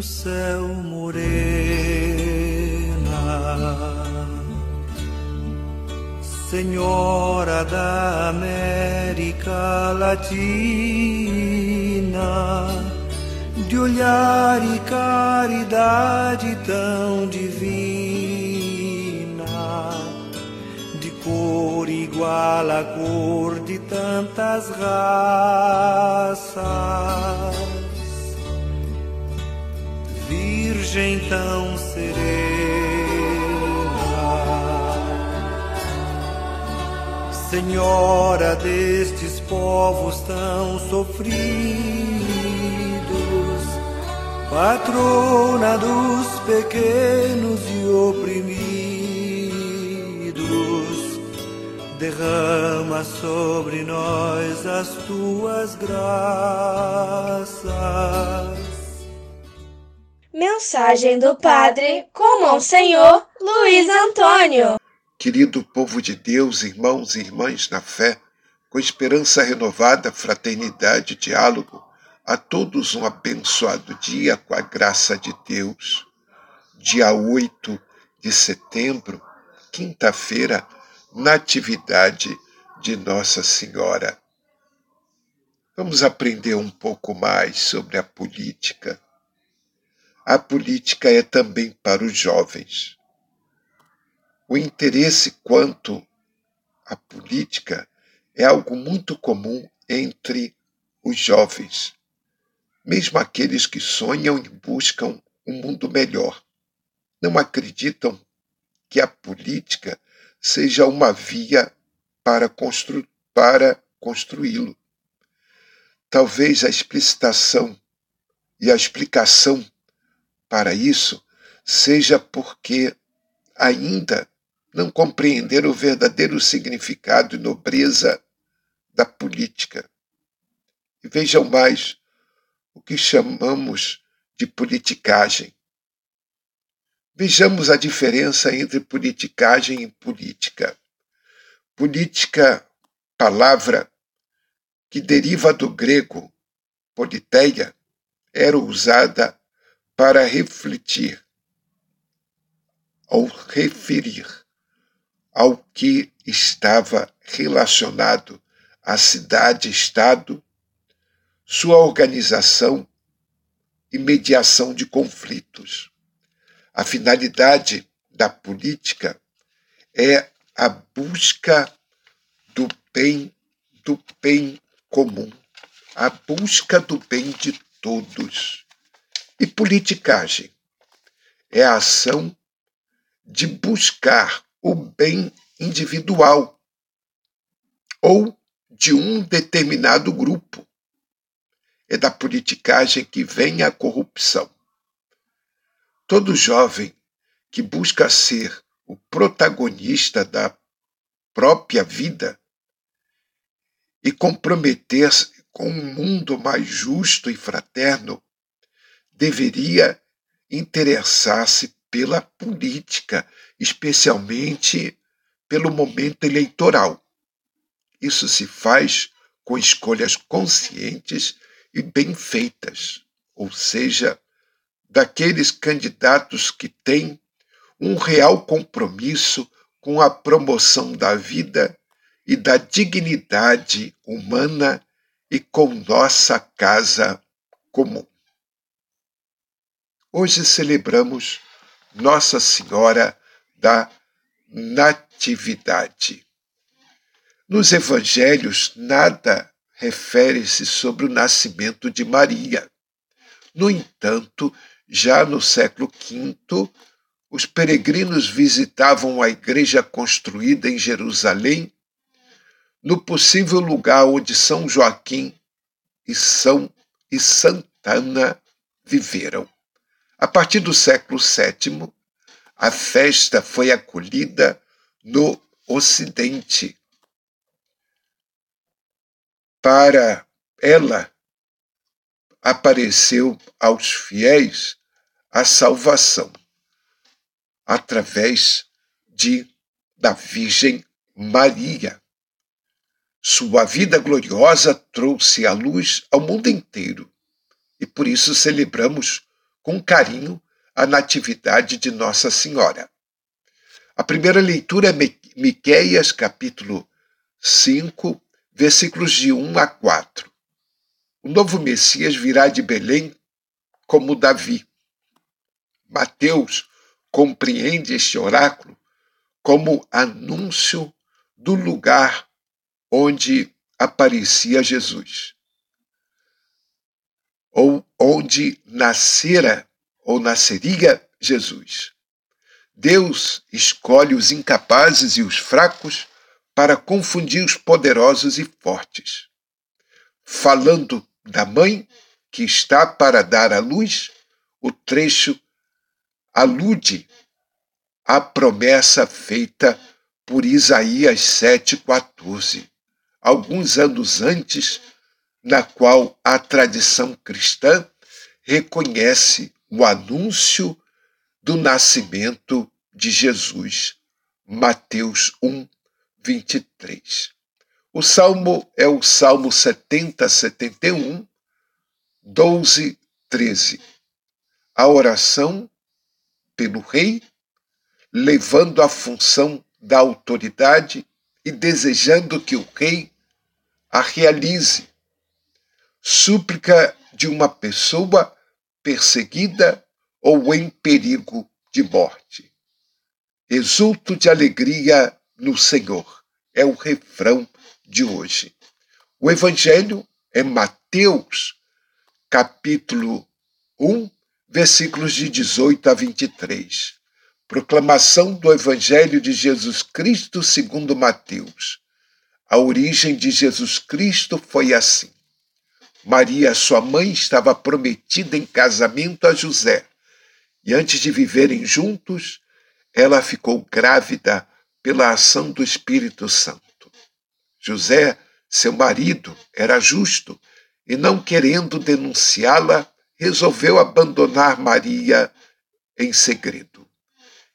do céu morena, Senhora da América Latina, de olhar e caridade tão divina, de cor igual à cor de tantas raças Virgem tão serena, Senhora destes povos tão sofridos, patrona dos pequenos e oprimidos, derrama sobre nós as tuas graças. Mensagem do Padre com Monsenhor Luiz Antônio. Querido povo de Deus, irmãos e irmãs na fé, com esperança renovada, fraternidade e diálogo, a todos um abençoado dia com a graça de Deus. Dia 8 de setembro, quinta-feira, Natividade de Nossa Senhora. Vamos aprender um pouco mais sobre a política a política é também para os jovens. O interesse quanto à política é algo muito comum entre os jovens, mesmo aqueles que sonham e buscam um mundo melhor. Não acreditam que a política seja uma via para, constru para construí-lo. Talvez a explicitação e a explicação para isso seja porque ainda não compreenderam o verdadeiro significado e nobreza da política. E vejam mais o que chamamos de politicagem. Vejamos a diferença entre politicagem e política. Política, palavra que deriva do grego politeia, era usada para refletir ou referir ao que estava relacionado à cidade-estado, sua organização e mediação de conflitos. A finalidade da política é a busca do bem do bem comum, a busca do bem de todos. E politicagem é a ação de buscar o bem individual ou de um determinado grupo. É da politicagem que vem a corrupção. Todo jovem que busca ser o protagonista da própria vida e comprometer-se com um mundo mais justo e fraterno deveria interessar-se pela política, especialmente pelo momento eleitoral. Isso se faz com escolhas conscientes e bem feitas, ou seja, daqueles candidatos que têm um real compromisso com a promoção da vida e da dignidade humana e com nossa casa comum. Hoje celebramos Nossa Senhora da Natividade. Nos evangelhos, nada refere-se sobre o nascimento de Maria. No entanto, já no século V, os peregrinos visitavam a igreja construída em Jerusalém, no possível lugar onde São Joaquim e São e Santana viveram. A partir do século VII, a festa foi acolhida no Ocidente. Para ela, apareceu aos fiéis a salvação através de da Virgem Maria. Sua vida gloriosa trouxe a luz ao mundo inteiro e por isso celebramos com carinho a Natividade de Nossa Senhora. A primeira leitura é Miqueias, capítulo 5, versículos de 1 a 4. O novo Messias virá de Belém como Davi. Mateus compreende este oráculo como anúncio do lugar onde aparecia Jesus, ou onde nascera ou nasceria Jesus. Deus escolhe os incapazes e os fracos para confundir os poderosos e fortes. Falando da mãe que está para dar à luz, o trecho alude à promessa feita por Isaías 7,14, alguns anos antes, na qual a tradição cristã reconhece o anúncio do nascimento de Jesus. Mateus 1, 23. O salmo é o Salmo 70, 71, 12, 13. A oração pelo rei, levando a função da autoridade e desejando que o rei a realize. Súplica de uma pessoa perseguida ou em perigo de morte. Exulto de alegria no Senhor, é o refrão de hoje. O Evangelho é Mateus, capítulo 1, versículos de 18 a 23. Proclamação do Evangelho de Jesus Cristo segundo Mateus. A origem de Jesus Cristo foi assim. Maria, sua mãe, estava prometida em casamento a José, e antes de viverem juntos, ela ficou grávida pela ação do Espírito Santo. José, seu marido, era justo e, não querendo denunciá-la, resolveu abandonar Maria em segredo.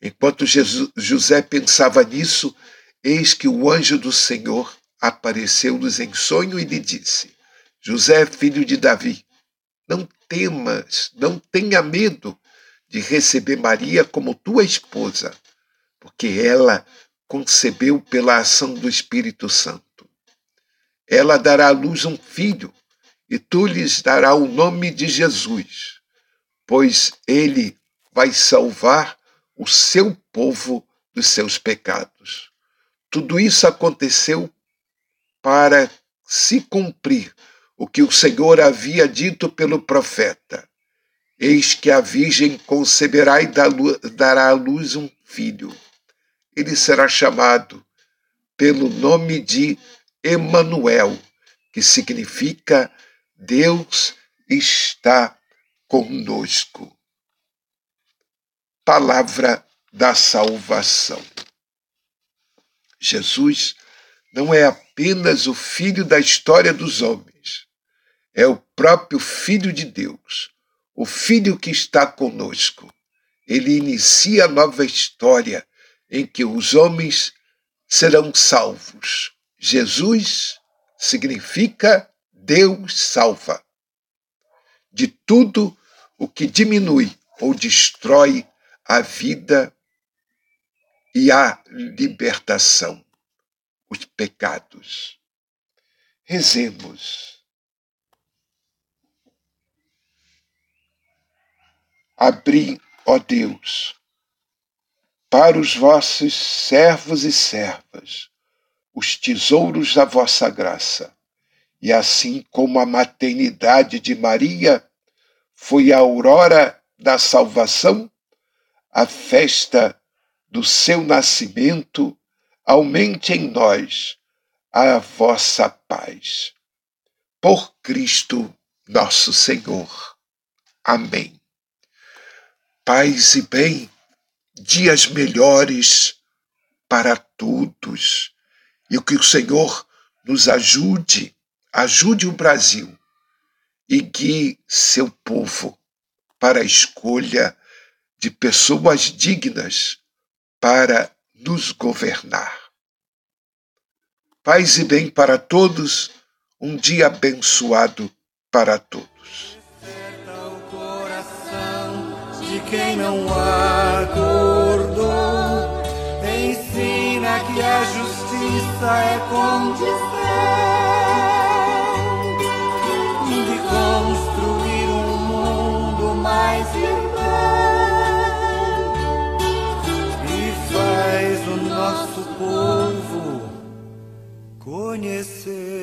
Enquanto Jesus, José pensava nisso, eis que o anjo do Senhor apareceu-lhes em sonho e lhe disse: José, filho de Davi, não temas, não tenha medo de receber Maria como tua esposa, porque ela concebeu pela ação do Espírito Santo. Ela dará à luz um filho e tu lhes dará o nome de Jesus, pois ele vai salvar o seu povo dos seus pecados. Tudo isso aconteceu para se cumprir o que o Senhor havia dito pelo profeta. Eis que a Virgem conceberá e dará à luz um filho. Ele será chamado pelo nome de Emanuel, que significa Deus está conosco. Palavra da salvação. Jesus não é apenas o filho da história dos homens, é o próprio Filho de Deus, o Filho que está conosco. Ele inicia a nova história em que os homens serão salvos. Jesus significa Deus salva. De tudo o que diminui ou destrói a vida e a libertação, os pecados. Rezemos. Abri, ó Deus, para os vossos servos e servas os tesouros da vossa graça e assim como a maternidade de Maria foi a aurora da salvação, a festa do seu nascimento, aumente em nós a vossa paz. Por Cristo nosso Senhor. Amém. Paz e bem, dias melhores para todos, e que o Senhor nos ajude ajude o Brasil e guie seu povo para a escolha de pessoas dignas para nos governar. Paz e bem para todos, um dia abençoado para todos. Quem não acordou. Ensina que a justiça é condição de construir um mundo mais irmão e faz o nosso povo conhecer.